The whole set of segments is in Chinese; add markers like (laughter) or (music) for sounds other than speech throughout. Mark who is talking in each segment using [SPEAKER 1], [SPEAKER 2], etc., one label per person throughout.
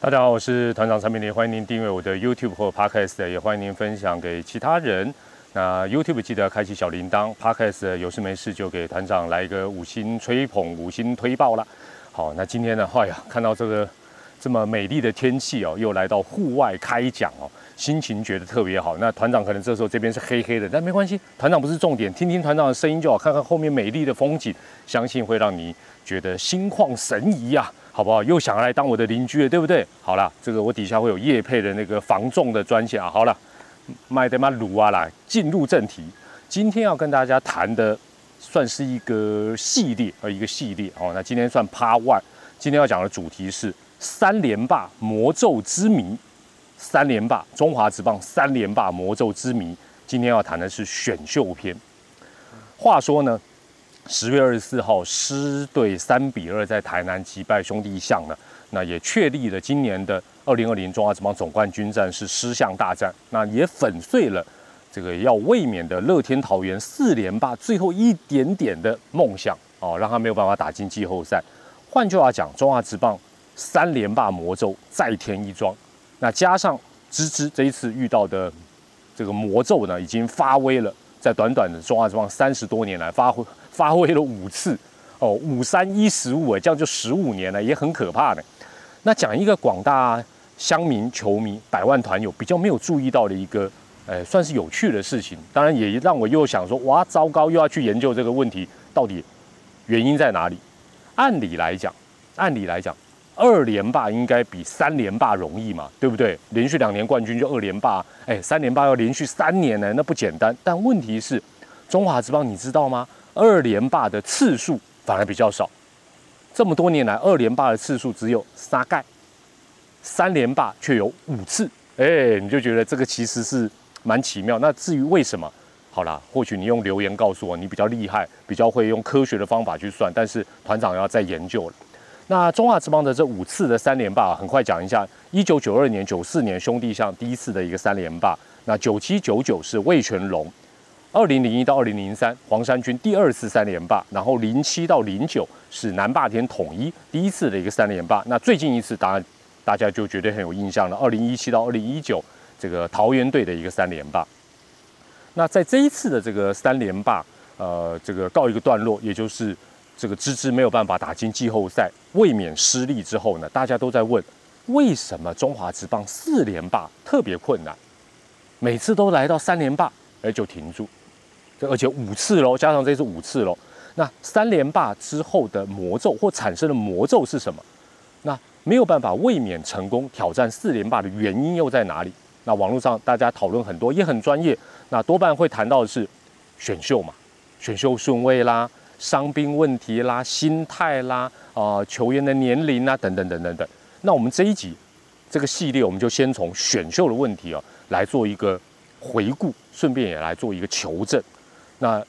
[SPEAKER 1] 大家好，我是团长陈明林，欢迎您订阅我的 YouTube 或 Podcast，也欢迎您分享给其他人。那 YouTube 记得开启小铃铛，Podcast 有事没事就给团长来一个五星吹捧、五星推爆啦。好，那今天呢，哎呀，看到这个这么美丽的天气哦，又来到户外开讲哦，心情觉得特别好。那团长可能这时候这边是黑黑的，但没关系，团长不是重点，听听团长的声音就好，看看后面美丽的风景，相信会让你觉得心旷神怡呀。好不好？又想要来当我的邻居了，对不对？好了，这个我底下会有叶配的那个防重的专线啊。好了，卖的嘛卤啊啦，进入正题。今天要跟大家谈的算是一个系列，呃，一个系列哦。那今天算 Part One。今天要讲的主题是三连霸魔咒之谜。三连霸，中华职棒三连霸魔咒之谜。今天要谈的是选秀篇。话说呢？十月二十四号，狮队三比二在台南击败兄弟象呢，那也确立了今年的二零二零中华职棒总冠军战是狮象大战，那也粉碎了这个要卫冕的乐天桃园四连霸最后一点点的梦想哦，让他没有办法打进季后赛。换句话讲，中华职棒三连霸魔咒再添一桩，那加上芝芝这一次遇到的这个魔咒呢，已经发威了，在短短的中华职棒三十多年来发挥。发挥了五次，哦，五三一十五，这样就十五年了，也很可怕的。那讲一个广大乡民、球迷、百万团友比较没有注意到的一个，呃，算是有趣的事情。当然也让我又想说，哇，糟糕，又要去研究这个问题，到底原因在哪里？按理来讲，按理来讲，二连霸应该比三连霸容易嘛，对不对？连续两年冠军就二连霸，哎，三连霸要连续三年呢，那不简单。但问题是，中华职棒你知道吗？二连霸的次数反而比较少，这么多年来，二连霸的次数只有三盖，三连霸却有五次，哎，你就觉得这个其实是蛮奇妙。那至于为什么，好啦，或许你用留言告诉我，你比较厉害，比较会用科学的方法去算。但是团长要再研究了。那中华之邦的这五次的三连霸，很快讲一下：一九九二年、九四年兄弟象第一次的一个三连霸，那九七九九是魏全龙。二零零一到二零零三，黄山军第二次三连霸，然后零七到零九是南霸天统一第一次的一个三连霸。那最近一次，当然大家就绝对很有印象了。二零一七到二零一九，这个桃园队的一个三连霸。那在这一次的这个三连霸，呃，这个告一个段落，也就是这个芝芝没有办法打进季后赛，卫冕失利之后呢，大家都在问，为什么中华职棒四连霸特别困难，每次都来到三连霸，而就停住。这而且五次喽，加上这次五次喽。那三连霸之后的魔咒或产生的魔咒是什么？那没有办法卫冕成功挑战四连霸的原因又在哪里？那网络上大家讨论很多，也很专业。那多半会谈到的是选秀嘛，选秀顺位啦，伤兵问题啦，心态啦，啊，球员的年龄啊，等等等等等。那我们这一集这个系列，我们就先从选秀的问题哦来做一个回顾，顺便也来做一个求证。那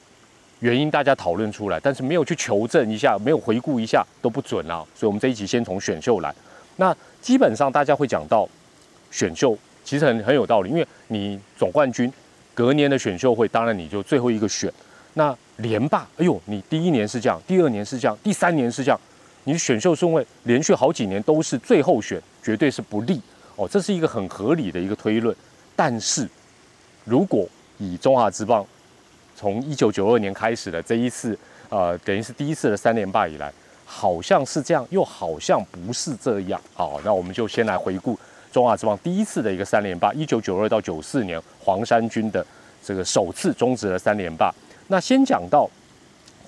[SPEAKER 1] 原因大家讨论出来，但是没有去求证一下，没有回顾一下都不准啊。所以，我们这一集先从选秀来。那基本上大家会讲到选秀，其实很很有道理，因为你总冠军隔年的选秀会，当然你就最后一个选。那连霸，哎呦，你第一年是这样，第二年是这样，第三年是这样，你选秀顺位连续好几年都是最后选，绝对是不利哦。这是一个很合理的一个推论。但是如果以中华之棒，从一九九二年开始的这一次，呃，等于是第一次的三连霸以来，好像是这样，又好像不是这样。好，那我们就先来回顾中华之棒第一次的一个三连霸，一九九二到九四年黄山军的这个首次终止了三连霸。那先讲到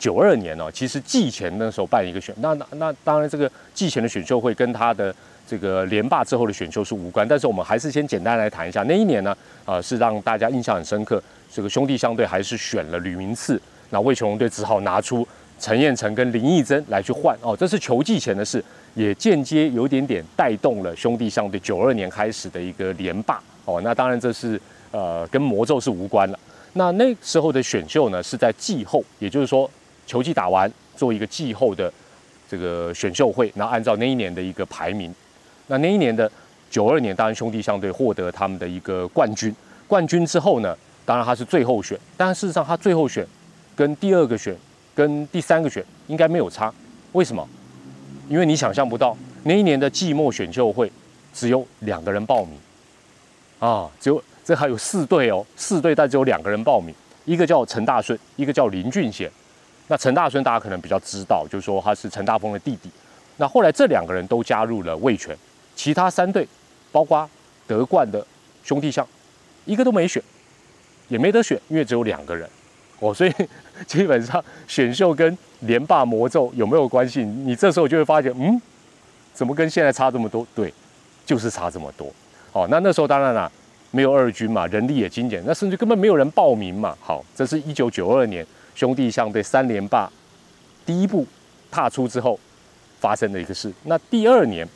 [SPEAKER 1] 九二年呢，其实季前那时候办一个选，那那那当然这个季前的选秀会跟他的这个连霸之后的选秀是无关，但是我们还是先简单来谈一下那一年呢，啊，是让大家印象很深刻。这个兄弟相对还是选了吕明次，那魏琼龙队只好拿出陈彦成跟林义珍来去换哦，这是球季前的事，也间接有点点带动了兄弟相对九二年开始的一个连霸哦。那当然这是呃跟魔咒是无关了。那那时候的选秀呢是在季后，也就是说球季打完做一个季后的这个选秀会，然后按照那一年的一个排名。那那一年的九二年，当然兄弟相对获得他们的一个冠军，冠军之后呢？当然他是最后选，但事实上他最后选，跟第二个选，跟第三个选应该没有差。为什么？因为你想象不到那一年的季末选秀会，只有两个人报名啊，只有这还有四队哦，四队但只有两个人报名，一个叫陈大顺，一个叫林俊贤。那陈大顺大家可能比较知道，就是说他是陈大峰的弟弟。那后来这两个人都加入了魏权，其他三队，包括德冠的兄弟象，一个都没选，也没得选，因为只有两个人哦，所以基本上选秀跟连霸魔咒有没有关系？你这时候就会发觉，嗯，怎么跟现在差这么多？对，就是差这么多。哦，那那时候当然了，没有二军嘛，人力也精简，那甚至根本没有人报名嘛。好，这是一九九二年。兄弟相对三连霸第一步踏出之后发生的一个事。那第二年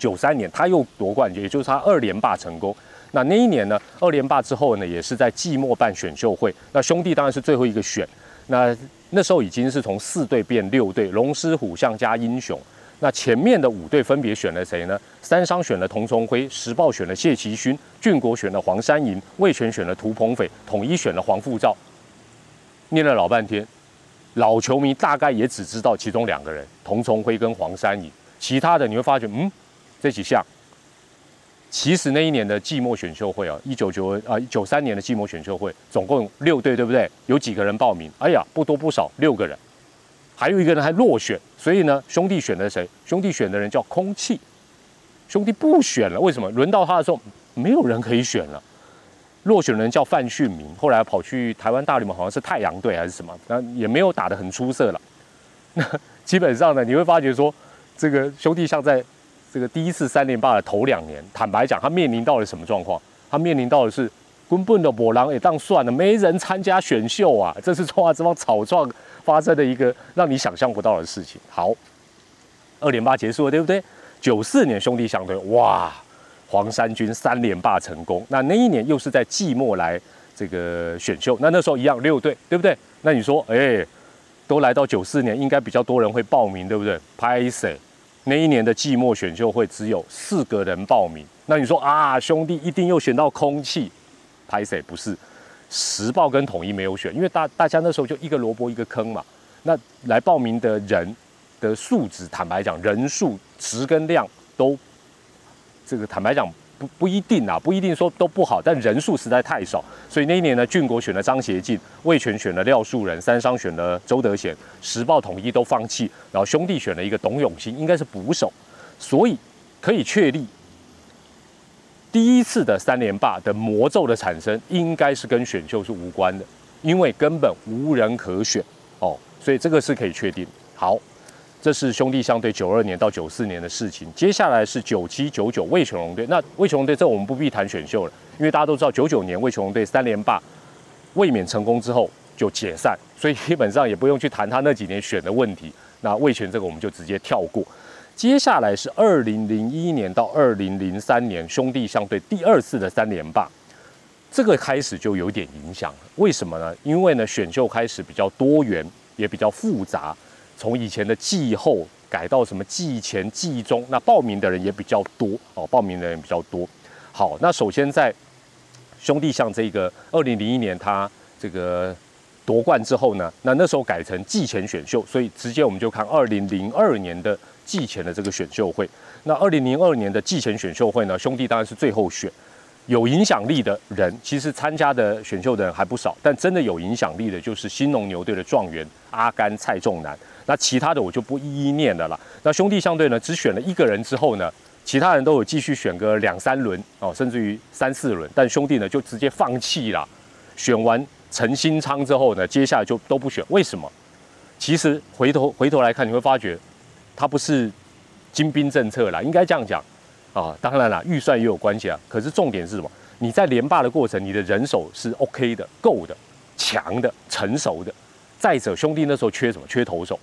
[SPEAKER 1] 九三年他又夺冠，也就是他二连霸成功。那那一年呢，二连霸之后呢，也是在季末办选秀会。那兄弟当然是最后一个选。那那时候已经是从四队变六队，龙狮虎象加英雄。那前面的五队分别选了谁呢？三商选了童崇辉，时报选了谢其勋，俊国选了黄山银，魏权选了涂鹏斐，统一选了黄富照。念了老半天，老球迷大概也只知道其中两个人，童崇辉跟黄山乙，其他的你会发觉，嗯，这几项。其实那一年的季末选秀会啊，一九九二啊九三年的季末选秀会，总共六队，对不对？有几个人报名？哎呀，不多不少，六个人，还有一个人还落选。所以呢，兄弟选的谁？兄弟选的人叫空气，兄弟不选了。为什么？轮到他的时候，没有人可以选了。落选人叫范旭明，后来跑去台湾大联盟，好像是太阳队还是什么，那也没有打得很出色了。那 (laughs) 基本上呢，你会发觉说，这个兄弟像在这个第一次三连霸的头两年，坦白讲，他面临到了什么状况？他面临到的是根本的波浪也当算了，没人参加选秀啊，这是中华之邦草创发生的一个让你想象不到的事情。好，二连霸结束了，对不对？九四年兄弟相对，哇！黄山军三连霸成功，那那一年又是在季末来这个选秀，那那时候一样六队，对不对？那你说，哎，都来到九四年，应该比较多人会报名，对不对？拍谁？那一年的季末选秀会只有四个人报名，那你说啊，兄弟一定又选到空气？拍谁？不是，时报跟统一没有选，因为大大家那时候就一个萝卜一个坑嘛。那来报名的人的素质，坦白讲，人数值跟量都。这个坦白讲不不一定啊，不一定说都不好，但人数实在太少，所以那一年呢，俊国选了张协进，魏权选了廖树人，三商选了周德贤，时报统一都放弃，然后兄弟选了一个董永新，应该是捕手，所以可以确立第一次的三连霸的魔咒的产生，应该是跟选秀是无关的，因为根本无人可选哦，所以这个是可以确定。好。这是兄弟相对九二年到九四年的事情，接下来是九七九九魏全龙队。那魏全龙队这我们不必谈选秀了，因为大家都知道九九年魏全龙队三连霸卫冕成功之后就解散，所以基本上也不用去谈他那几年选的问题。那魏全这个我们就直接跳过。接下来是二零零一年到二零零三年兄弟相对第二次的三连霸，这个开始就有点影响了。为什么呢？因为呢选秀开始比较多元，也比较复杂。从以前的季后改到什么季前、季中，那报名的人也比较多哦，报名的人比较多。好，那首先在兄弟像这个二零零一年他这个夺冠之后呢，那那时候改成季前选秀，所以直接我们就看二零零二年的季前的这个选秀会。那二零零二年的季前选秀会呢，兄弟当然是最后选。有影响力的人，其实参加的选秀的人还不少，但真的有影响力的，就是新农牛队的状元阿甘蔡仲南。那其他的我就不一一念的了。那兄弟相对呢，只选了一个人之后呢，其他人都有继续选个两三轮哦，甚至于三四轮，但兄弟呢就直接放弃了。选完陈新昌之后呢，接下来就都不选。为什么？其实回头回头来看，你会发觉他不是精兵政策啦，应该这样讲啊。当然啦，预算也有关系啊。可是重点是什么？你在连霸的过程，你的人手是 OK 的、够的、强的、成熟的。再者，兄弟那时候缺什么？缺投手。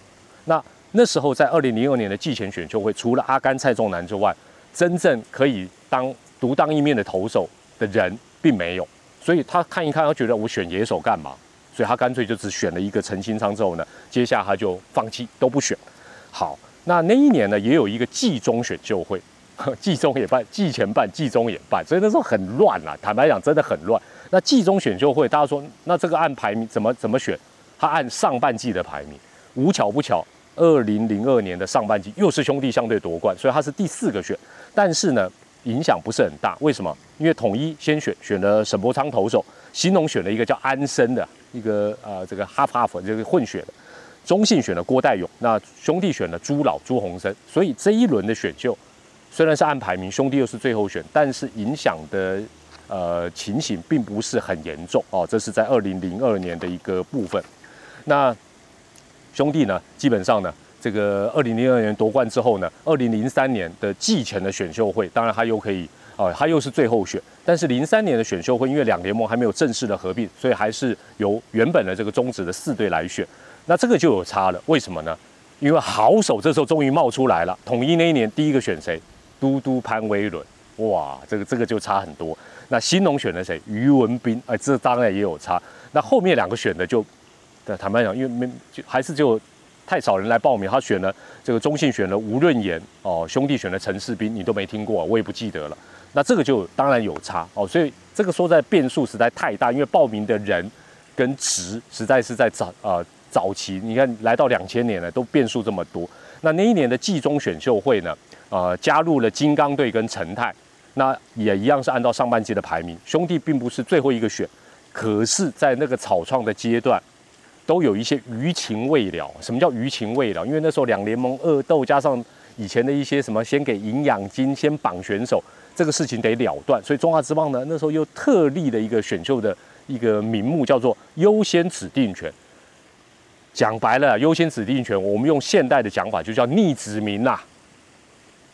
[SPEAKER 1] 那那时候在二零零二年的季前选秀会，除了阿甘、蔡仲南之外，真正可以当独当一面的投手的人并没有。所以他看一看，他觉得我选野手干嘛？所以他干脆就只选了一个陈清昌之后呢，接下来他就放弃都不选。好，那那一年呢，也有一个季中选秀会，(laughs) 季中也办，季前办，季中也办，所以那时候很乱啊。坦白讲，真的很乱。那季中选秀会，大家说，那这个按排名怎么怎么选？他按上半季的排名，无巧不巧，二零零二年的上半季又是兄弟相对夺冠，所以他是第四个选。但是呢，影响不是很大。为什么？因为统一先选选了沈伯昌投手，新农选了一个叫安生的一个呃这个哈弗哈弗这个混血的，中信选了郭代勇，那兄弟选了朱老朱鸿生。所以这一轮的选秀虽然是按排名，兄弟又是最后选，但是影响的呃情形并不是很严重哦。这是在二零零二年的一个部分。那兄弟呢，基本上呢。这个二零零二年夺冠之后呢，二零零三年的季前的选秀会，当然他又可以啊，他又是最后选。但是零三年的选秀会，因为两联盟还没有正式的合并，所以还是由原本的这个中职的四队来选。那这个就有差了，为什么呢？因为好手这时候终于冒出来了。统一那一年第一个选谁？都督潘威伦，哇，这个这个就差很多。那新农选了谁？于文斌，哎，这当然也有差。那后面两个选的就，坦白讲，因为没就还是就。太少人来报名，他选了这个中信选了吴润言哦，兄弟选了陈世斌，你都没听过，我也不记得了。那这个就当然有差哦，所以这个说在变数实在太大，因为报名的人跟值实在是在早啊早期，你看来到两千年了，都变数这么多。那那一年的季中选秀会呢，呃，加入了金刚队跟陈泰，那也一样是按照上半季的排名，兄弟并不是最后一个选，可是，在那个草创的阶段。都有一些余情未了。什么叫余情未了？因为那时候两联盟恶斗，加上以前的一些什么，先给营养金，先绑选手，这个事情得了断。所以中华之棒呢，那时候又特立了一个选秀的一个名目，叫做优先指定权。讲白了，优先指定权，我们用现代的讲法，就叫逆指名呐。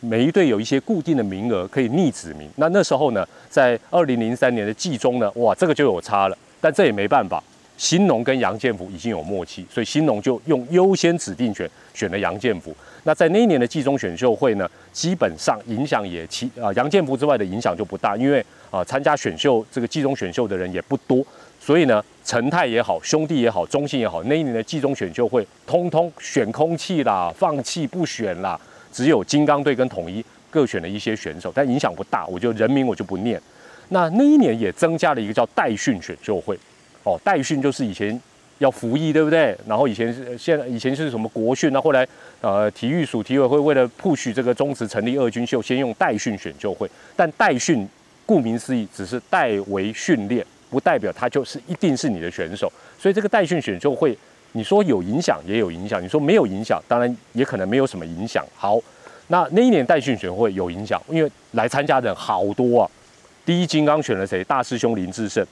[SPEAKER 1] 每一队有一些固定的名额可以逆指名。那那时候呢，在二零零三年的季中呢，哇，这个就有差了。但这也没办法。新农跟杨建福已经有默契，所以新农就用优先指定权选了杨建福。那在那一年的季中选秀会呢，基本上影响也其啊杨建福之外的影响就不大，因为啊参加选秀这个季中选秀的人也不多，所以呢陈泰也好，兄弟也好，中信也好，那一年的季中选秀会通通选空气啦，放弃不选啦，只有金刚队跟统一各选了一些选手，但影响不大，我就人名我就不念。那那一年也增加了一个叫代训选秀会。哦，代训就是以前要服役，对不对？然后以前是现在以前是什么国训那后来呃体育署体委会为了 push 这个中职成立二军秀，先用代训选秀会。但代训顾名思义，只是代为训练，不代表他就是一定是你的选手。所以这个代训选秀会，你说有影响也有影响，你说没有影响，当然也可能没有什么影响。好，那那一年代训选会有影响，因为来参加的人好多啊。第一金刚选了谁？大师兄林志胜。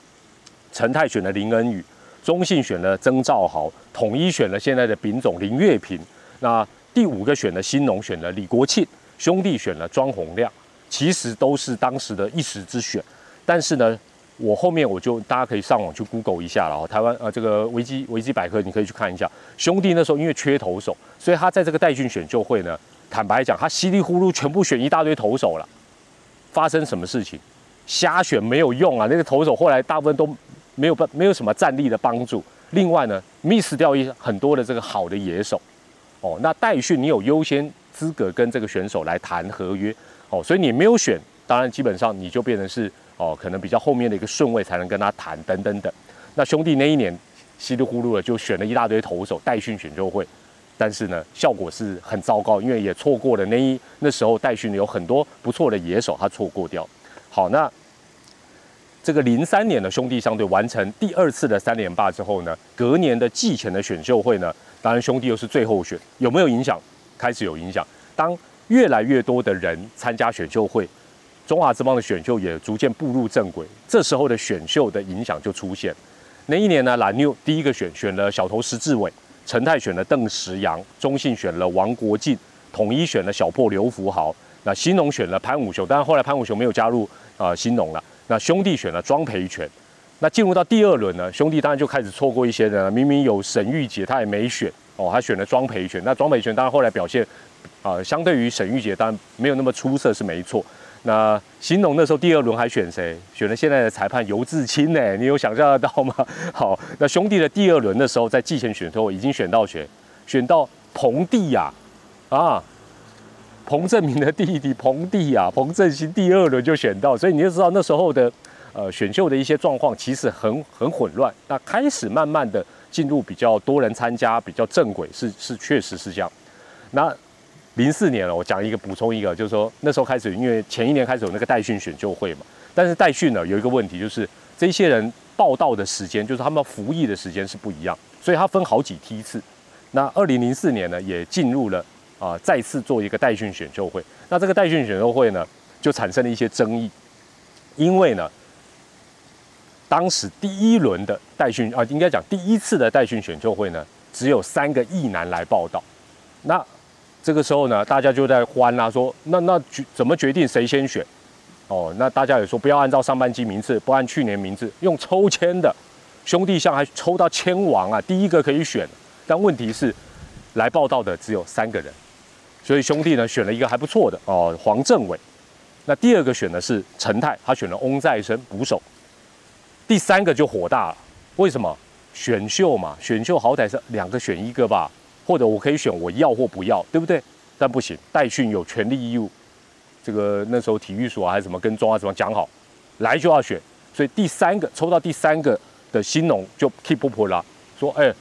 [SPEAKER 1] 陈泰选了林恩宇，中信选了曾兆豪，统一选了现在的丙总林月平。那第五个选的新农选了李国庆，兄弟选了庄宏亮，其实都是当时的一时之选。但是呢，我后面我就大家可以上网去 Google 一下了。台湾呃这个维基维基百科你可以去看一下。兄弟那时候因为缺投手，所以他在这个代训选秀会呢，坦白讲他稀里糊涂全部选一大堆投手了。发生什么事情？瞎选没有用啊！那个投手后来大部分都。没有办没有什么战力的帮助。另外呢，miss 掉一很多的这个好的野手，哦，那代训你有优先资格跟这个选手来谈合约，哦，所以你没有选，当然基本上你就变成是哦，可能比较后面的一个顺位才能跟他谈等等等。那兄弟那一年稀里糊涂的就选了一大堆投手代训选秀会，但是呢效果是很糟糕，因为也错过了那一那时候代训有很多不错的野手，他错过掉。好，那。这个零三年的兄弟相对完成第二次的三连霸之后呢，隔年的季前的选秀会呢，当然兄弟又是最后选，有没有影响？开始有影响。当越来越多的人参加选秀会，中华之邦的选秀也逐渐步入正轨，这时候的选秀的影响就出现。那一年呢，蓝妞第一个选选了小头石志伟，陈泰选了邓石阳，中信选了王国进，统一选了小破刘福豪，那新农选了潘武雄，但是后来潘武雄没有加入啊新农了。那兄弟选了庄培权，那进入到第二轮呢，兄弟当然就开始错过一些人了。明明有沈玉杰，他也没选哦，他选了庄培权。那庄培权当然后来表现啊，相对于沈玉杰当然没有那么出色是没错。那新农那时候第二轮还选谁？选了现在的裁判尤志清呢？你有想象得到吗？(laughs) 好，那兄弟的第二轮的时候在季前选的时候已经选到选选到彭帝呀，啊。彭正明的弟弟彭帝啊，彭正兴第二轮就选到，所以你就知道那时候的呃选秀的一些状况其实很很混乱。那开始慢慢的进入比较多人参加、比较正轨，是是确实是这样。那零四年了，我讲一个补充一个，就是说那时候开始，因为前一年开始有那个代训选秀会嘛，但是代训呢有一个问题，就是这些人报道的时间，就是他们服役的时间是不一样，所以他分好几梯次。那二零零四年呢，也进入了啊，再次做一个代训选秀会。那这个代训选秀会呢，就产生了一些争议，因为呢。当时第一轮的代训啊，应该讲第一次的代训选秀会呢，只有三个艺男来报道。那这个时候呢，大家就在欢啦，说那那决怎么决定谁先选？哦，那大家也说不要按照上半季名次，不按去年名次，用抽签的。兄弟像还抽到签王啊，第一个可以选。但问题是，来报道的只有三个人，所以兄弟呢选了一个还不错的哦，黄政伟。那第二个选的是陈泰，他选了翁再生捕手。第三个就火大了，为什么？选秀嘛，选秀好歹是两个选一个吧，或者我可以选我要或不要，对不对？但不行，代训有权利义务。这个那时候体育所还是什么跟中华什么讲好，来就要选。所以第三个抽到第三个的新农就 keep 不破了，说哎，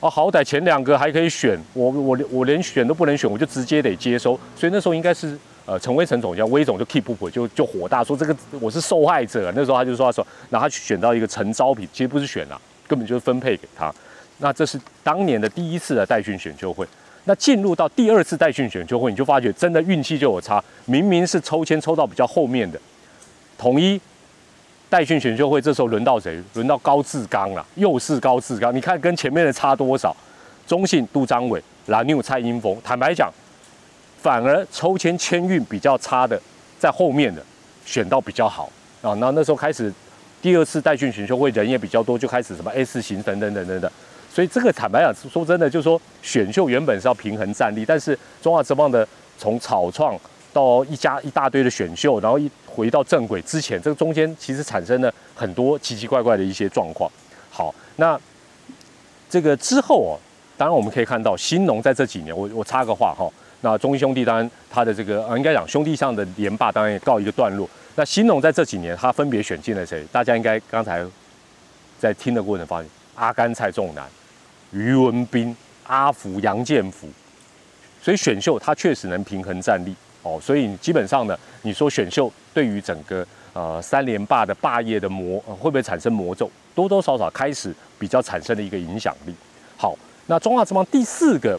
[SPEAKER 1] 啊好歹前两个还可以选，我我我连选都不能选，我就直接得接收。所以那时候应该是。呃，陈威陈总叫威总就 keep 不回，就就火大，说这个我是受害者。那时候他就说他说，然后他选到一个陈招品，其实不是选啊，根本就是分配给他。那这是当年的第一次的代训选秀会。那进入到第二次代训选秀会，你就发觉真的运气就有差。明明是抽签抽到比较后面的统一代训选秀会，这时候轮到谁？轮到高志刚了，又是高志刚。你看跟前面的差多少？中信杜张伟、蓝牛蔡英峰。坦白讲。反而抽签签运比较差的，在后面的选到比较好啊。那那时候开始，第二次代训选秀会人也比较多，就开始什么 S 型等等等等等。所以这个坦白讲，说真的，就是说选秀原本是要平衡战力，但是中华职棒的从草创到一家一大堆的选秀，然后一回到正轨之前，这个中间其实产生了很多奇奇怪怪的一些状况。好，那这个之后哦，当然我们可以看到新农在这几年，我我插个话哈。那中兄弟当然他的这个呃应该讲兄弟上的连霸当然也告一个段落。那新农在这几年他分别选进了谁？大家应该刚才在听的过程发现，阿甘蔡仲南、于文斌、阿福、杨建福，所以选秀他确实能平衡战力哦。所以基本上呢，你说选秀对于整个呃三连霸的霸业的魔会不会产生魔咒？多多少少开始比较产生的一个影响力。好，那中华之邦第四个。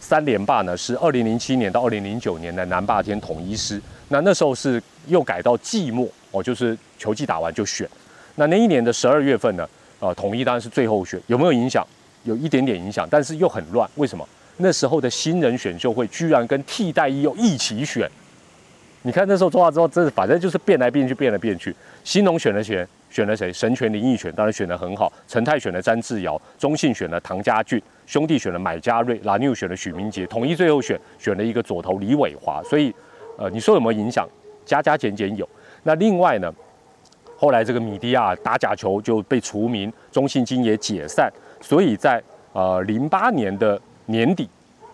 [SPEAKER 1] 三连霸呢是二零零七年到二零零九年的南霸天统一师，那那时候是又改到季末哦，就是球季打完就选。那那一年的十二月份呢，呃，统一当然是最后选，有没有影响？有一点点影响，但是又很乱。为什么？那时候的新人选秀会居然跟替代役又一起选。你看那时候做完之后，真的反正就是变来变去，变来变去。新农选了选，选了谁？神权林奕选，当然选得很好。陈泰选了詹志尧，中信选了唐家俊。兄弟选了买家瑞，拉纽选了许明杰，统一最后选选了一个左投李伟华，所以，呃，你说有没有影响？加加减减有。那另外呢，后来这个米迪亚打假球就被除名，中信金也解散，所以在呃零八年的年底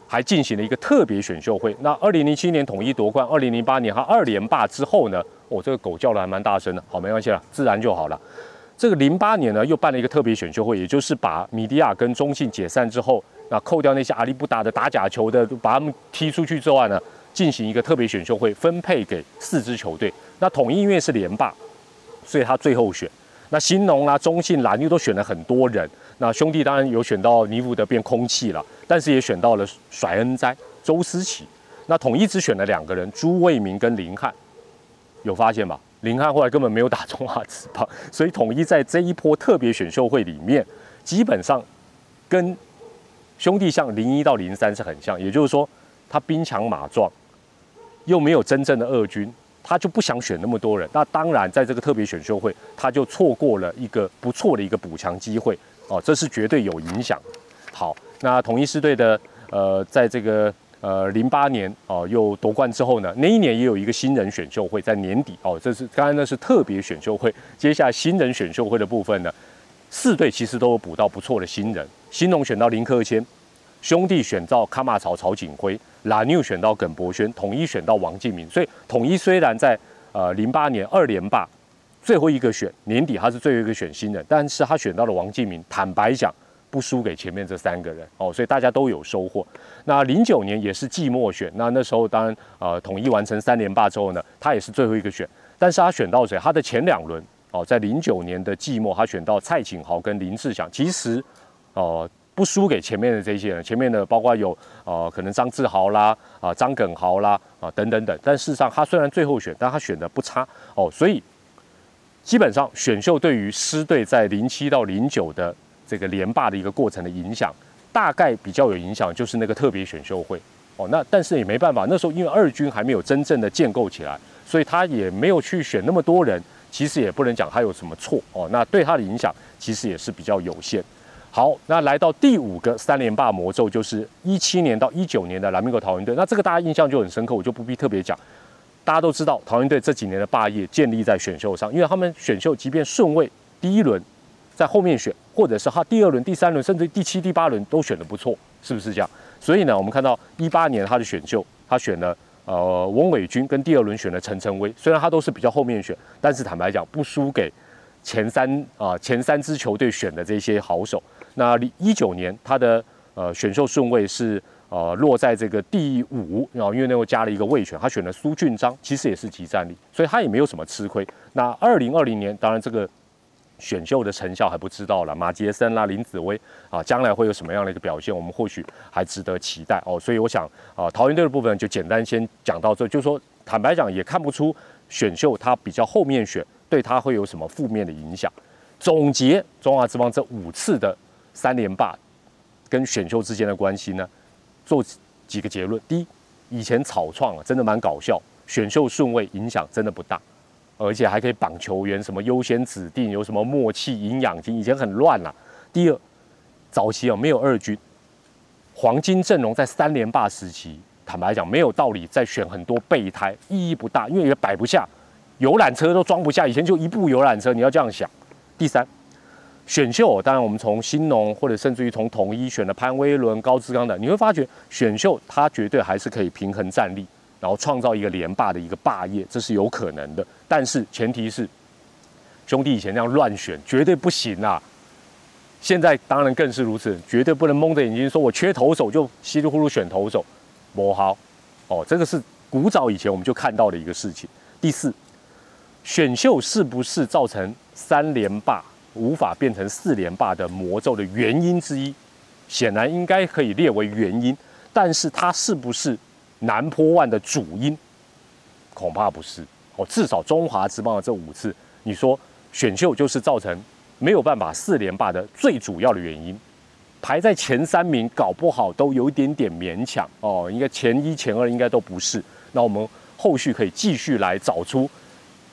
[SPEAKER 1] 还进行了一个特别选秀会。那二零零七年统一夺冠，二零零八年他二连霸之后呢，哦，这个狗叫的还蛮大声的，好，没关系了，自然就好了。这个零八年呢，又办了一个特别选秀会，也就是把米迪亚跟中信解散之后，那扣掉那些阿里不达的打假球的，把他们踢出去之外呢，进行一个特别选秀会，分配给四支球队。那统一因为是连霸，所以他最后选。那新农啊、中信、蓝又都选了很多人。那兄弟当然有选到尼福德变空气了，但是也选到了甩恩哉、周思齐。那统一只选了两个人，朱卫明跟林汉，有发现吧？林汉后来根本没有打中华职棒，所以统一在这一波特别选秀会里面，基本上跟兄弟像零一到零三是很像，也就是说他兵强马壮，又没有真正的二军，他就不想选那么多人。那当然在这个特别选秀会，他就错过了一个不错的一个补强机会哦，这是绝对有影响。好，那统一四队的呃，在这个。呃，零八年哦，又夺冠之后呢，那一年也有一个新人选秀会在年底哦，这是刚才那是特别选秀会。接下来新人选秀会的部分呢，四队其实都有补到不错的新人。新农选到林克谦，兄弟选到卡马曹曹景辉，拉纽选到耿博轩，统一选到王敬明。所以统一虽然在呃零八年二连霸最后一个选年底他是最后一个选新人，但是他选到了王敬明。坦白讲，不输给前面这三个人哦，所以大家都有收获。那零九年也是季末选，那那时候当然呃统一完成三连霸之后呢，他也是最后一个选，但是他选到谁？他的前两轮哦，在零九年的季末，他选到蔡景豪跟林志祥，其实哦不输给前面的这些人，前面的包括有呃可能张志豪啦啊张耿豪啦啊等等等，但事实上他虽然最后选，但他选的不差哦，所以基本上选秀对于狮队在零七到零九的这个连霸的一个过程的影响，大概比较有影响，就是那个特别选秀会哦。那但是也没办法，那时候因为二军还没有真正的建构起来，所以他也没有去选那么多人。其实也不能讲他有什么错哦。那对他的影响其实也是比较有限。好，那来到第五个三连霸魔咒，就是一七年到一九年的蓝明狗桃园队。那这个大家印象就很深刻，我就不必特别讲。大家都知道，桃园队这几年的霸业建立在选秀上，因为他们选秀即便顺位第一轮在后面选。或者是他第二轮、第三轮，甚至第七、第八轮都选的不错，是不是这样？所以呢，我们看到一八年他的选秀，他选了呃翁伟军，跟第二轮选了陈晨威。虽然他都是比较后面选，但是坦白讲，不输给前三啊前三支球队选的这些好手。那一九年他的呃选秀顺位是呃落在这个第五，然后因为那又加了一个未选，他选了苏俊章，其实也是集战力，所以他也没有什么吃亏。那二零二零年，当然这个。选秀的成效还不知道了，马杰森啦、林子威啊，将来会有什么样的一个表现，我们或许还值得期待哦。所以我想啊，桃园队的部分就简单先讲到这，就是说坦白讲也看不出选秀他比较后面选对他会有什么负面的影响。总结中华之邦这五次的三连霸跟选秀之间的关系呢，做几个结论。第一，以前草创啊真的蛮搞笑，选秀顺位影响真的不大。而且还可以绑球员，什么优先指定，有什么默契营养金，以前很乱呐。第二，早期啊没有二军，黄金阵容在三连霸时期，坦白讲没有道理再选很多备胎，意义不大，因为也摆不下，游览车都装不下，以前就一部游览车，你要这样想。第三，选秀，当然我们从新农或者甚至于从统一选的潘威伦、高志刚的，你会发觉选秀它绝对还是可以平衡战力。然后创造一个连霸的一个霸业，这是有可能的。但是前提是，兄弟以前那样乱选绝对不行啊！现在当然更是如此，绝对不能蒙着眼睛说我缺投手就稀里糊涂选投手，不好。哦，这个是古早以前我们就看到的一个事情。第四，选秀是不是造成三连霸无法变成四连霸的魔咒的原因之一？显然应该可以列为原因，但是它是不是？南坡万的主因恐怕不是哦，至少中华之邦的这五次，你说选秀就是造成没有办法四连霸的最主要的原因，排在前三名搞不好都有一点点勉强哦，应该前一前二应该都不是。那我们后续可以继续来找出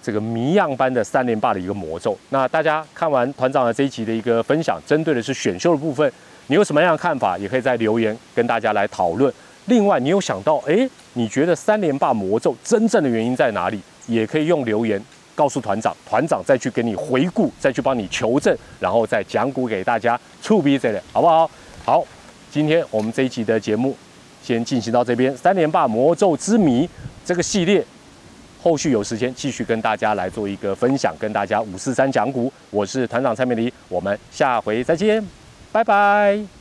[SPEAKER 1] 这个谜样般的三连霸的一个魔咒。那大家看完团长的这一集的一个分享，针对的是选秀的部分，你有什么样的看法，也可以在留言跟大家来讨论。另外，你有想到，哎，你觉得三连霸魔咒真正的原因在哪里？也可以用留言告诉团长，团长再去给你回顾，再去帮你求证，然后再讲古给大家，触逼这里，好不好？好，今天我们这一集的节目先进行到这边，三连霸魔咒之谜这个系列，后续有时间继续跟大家来做一个分享，跟大家五四三讲股。我是团长蔡美丽，我们下回再见，拜拜。